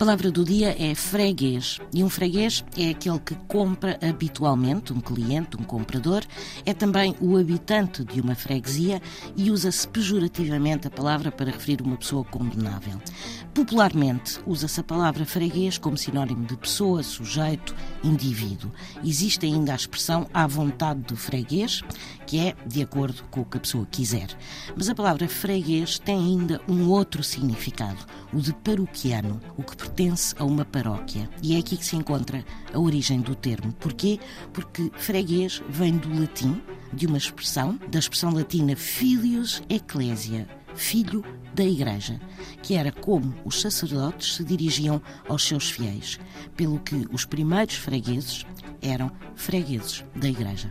palavra do dia é freguês. E um freguês é aquele que compra habitualmente, um cliente, um comprador. É também o habitante de uma freguesia e usa-se pejorativamente a palavra para referir uma pessoa condenável. Popularmente, usa-se a palavra freguês como sinónimo de pessoa, sujeito, indivíduo. Existe ainda a expressão à vontade do freguês, que é de acordo com o que a pessoa quiser. Mas a palavra freguês tem ainda um outro significado, o de paroquiano, o que pertence a uma paróquia. E é aqui que se encontra a origem do termo. Porquê? Porque freguês vem do latim, de uma expressão, da expressão latina filius ecclesia, filho da Igreja, que era como os sacerdotes se dirigiam aos seus fiéis, pelo que os primeiros fregueses eram fregueses da Igreja.